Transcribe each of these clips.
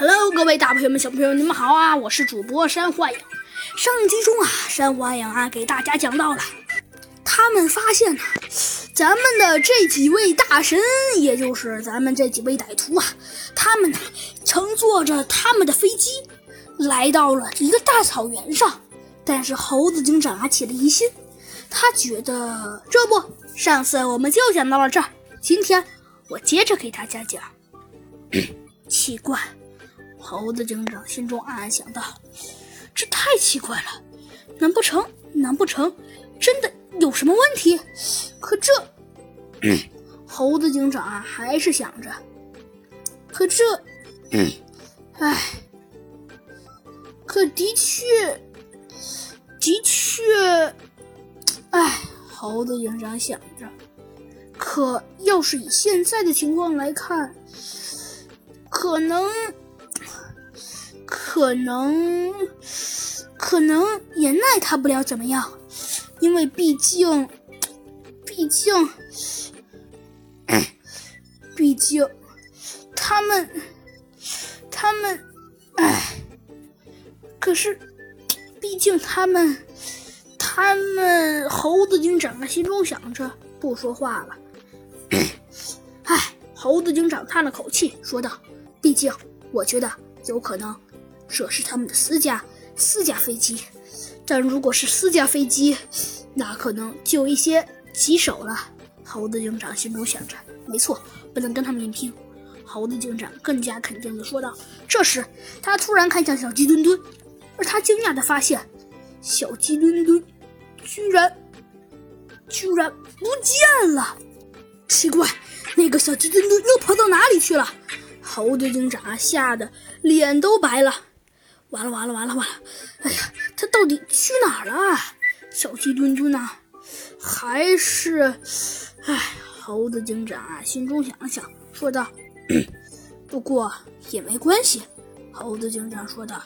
Hello，各位大朋友们、小朋友们，你们好啊！我是主播山幻影。上集中啊，山花羊啊给大家讲到了，他们发现呢，咱们的这几位大神，也就是咱们这几位歹徒啊，他们呢乘坐着他们的飞机，来到了一个大草原上。但是猴子警长啊起了疑心，他觉得这不，上次我们就讲到了这儿，今天我接着给大家讲。奇怪。猴子警长心中暗暗想到：“这太奇怪了，难不成，难不成真的有什么问题？”可这，猴子警长啊，还是想着。可这，唉，可的确，的确，唉，猴子警长想着。可要是以现在的情况来看，可能。可能，可能也奈他不了怎么样，因为毕竟，毕竟，毕竟，他们，他们，唉，可是，毕竟他们，他们，猴子警长心中想着，不说话了。唉，猴子警长叹了口气，说道：“毕竟，我觉得有可能。”这是他们的私家私家飞机，但如果是私家飞机，那可能就一些棘手了。猴子警长心中想着：“没错，不能跟他们硬拼。”猴子警长更加肯定地说道。这时，他突然看向小鸡墩墩，而他惊讶地发现，小鸡墩墩居然居然不见了！奇怪，那个小鸡墩墩又跑到哪里去了？猴子警长吓得脸都白了。完了完了完了完了！哎呀，他到底去哪儿了？小鸡墩墩呢？还是……哎，猴子警长啊，心中想了想，说道：“ 不过也没关系。”猴子警长说道：“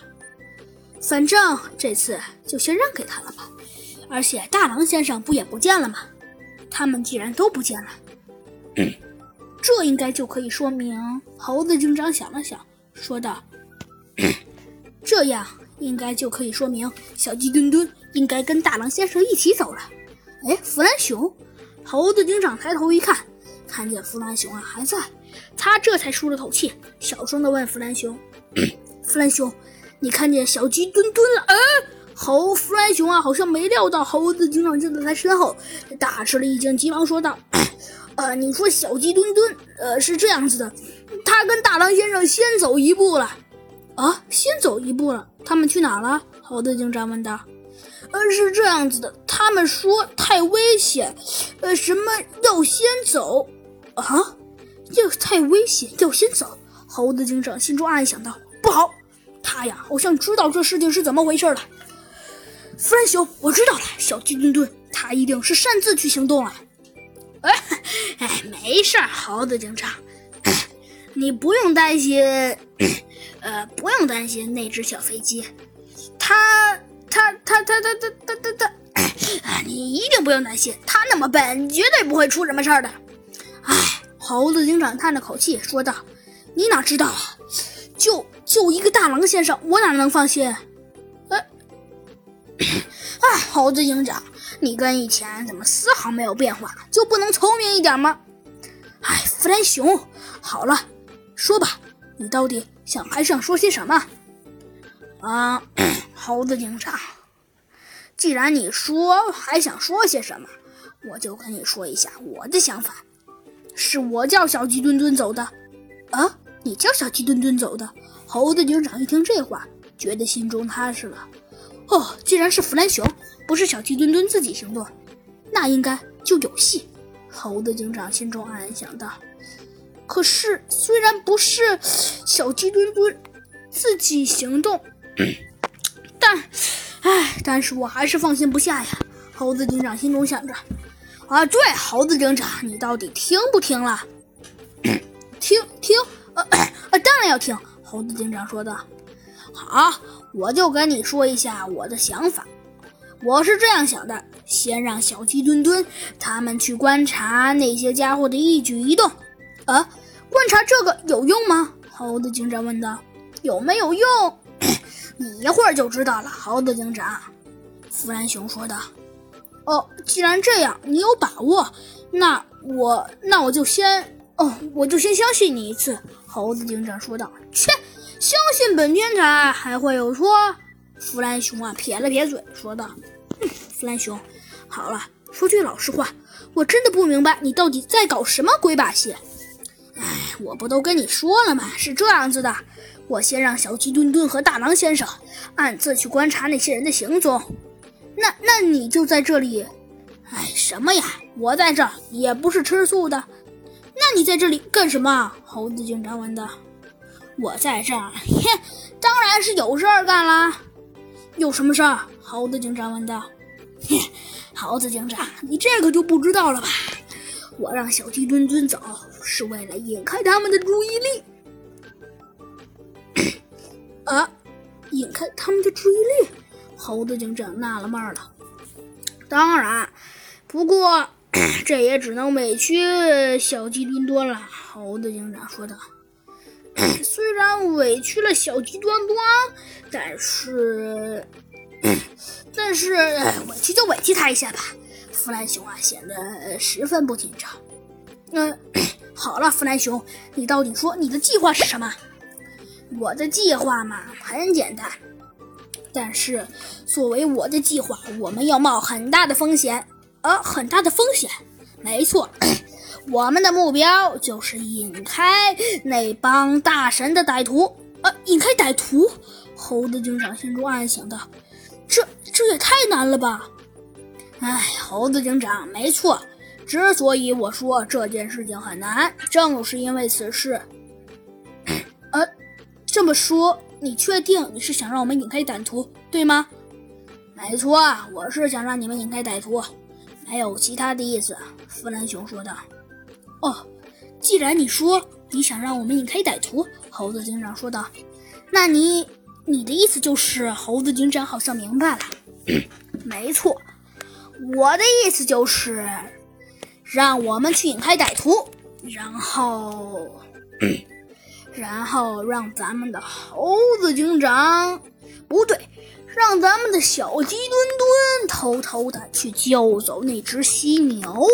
反正这次就先让给他了吧。而且大狼先生不也不见了吗？他们既然都不见了，这应该就可以说明……”猴子警长想了想，说道。这样应该就可以说明小鸡墩墩应该跟大狼先生一起走了。哎，弗兰熊，猴子警长抬头一看，看见弗兰熊啊还在，他这才舒了口气，小声的问弗兰熊：“ 弗兰熊，你看见小鸡墩墩了？”哎，猴弗兰熊啊，好像没料到猴子警长就在他身后，大吃了一惊，急忙说道：“ 呃，你说小鸡墩墩，呃，是这样子的，他跟大狼先生先走一步了。”啊，先走一步了，他们去哪了？猴子警长问道。呃，是这样子的，他们说太危险，呃，什么要先走？啊，要太危险要先走。猴子警长心中暗暗想到，不好，他呀好像知道这事情是怎么回事了。弗兰熊，我知道了，小鸡墩墩，他一定是擅自去行动了。哎，哎，没事猴子警长，你不用担心。呃，不用担心那只小飞机，它它它它它它它它它，你一定不用担心，它那么笨，绝对不会出什么事儿的。哎，猴子警长叹了口气说道：“你哪知道啊？就就一个大狼先生，我哪能放心？”哎，哎，猴子警长，你跟以前怎么丝毫没有变化？就不能聪明一点吗？哎，弗兰熊，好了，说吧。你到底想还想说些什么？啊，猴子警长，既然你说还想说些什么，我就跟你说一下我的想法。是我叫小鸡墩墩走的。啊，你叫小鸡墩墩走的？猴子警长一听这话，觉得心中踏实了。哦，既然是弗兰熊，不是小鸡墩墩自己行动，那应该就有戏。猴子警长心中暗暗想到。可是，虽然不是小鸡墩墩自己行动，但，唉，但是我还是放心不下呀。猴子警长心中想着。啊，对，猴子警长，你到底听不听了？听听，呃 呃，当然要听。猴子警长说道。好，我就跟你说一下我的想法。我是这样想的：先让小鸡墩墩他们去观察那些家伙的一举一动。啊，观察这个有用吗？猴子警长问道。有没有用？你一会儿就知道了。猴子警长，弗兰熊说道。哦，既然这样，你有把握，那我那我就先哦，我就先相信你一次。猴子警长说道。切，相信本天才还会有错？弗兰熊啊，撇了撇嘴，说道：“弗兰熊，好了，说句老实话，我真的不明白你到底在搞什么鬼把戏。哎，我不都跟你说了吗？是这样子的，我先让小鸡墩墩和大狼先生暗自去观察那些人的行踪。那那你就在这里？哎，什么呀？我在这儿也不是吃素的。那你在这里干什么？猴子警长问道。我在这儿，哼，当然是有事儿干啦。有什么事儿？猴子警长问道。猴子警长，你这个就不知道了吧？我让小鸡墩墩走，是为了引开他们的注意力。啊，引开他们的注意力？猴子警长纳了闷了。当然，不过 这也只能委屈小鸡墩墩了。猴子警长说道。虽然委屈了小鸡端端，但是，但是委屈就委屈他一下吧。弗兰熊啊，显得十分不紧张。嗯，好了，弗兰熊，你到底说你的计划是什么？我的计划嘛，很简单。但是作为我的计划，我们要冒很大的风险。呃，很大的风险，没错。我们的目标就是引开那帮大神的歹徒。呃，引开歹徒，猴子警长心中暗暗想到：这这也太难了吧！哎，猴子警长，没错。之所以我说这件事情很难，正是因为此事。呃，这么说，你确定你是想让我们引开歹徒，对吗？没错，我是想让你们引开歹徒，没有其他的意思。弗兰熊说道。哦，既然你说你想让我们引开歹徒，猴子警长说道，那你你的意思就是猴子警长好像明白了。没错，我的意思就是让我们去引开歹徒，然后，然后让咱们的猴子警长不对，让咱们的小鸡墩墩偷偷的去救走那只犀牛。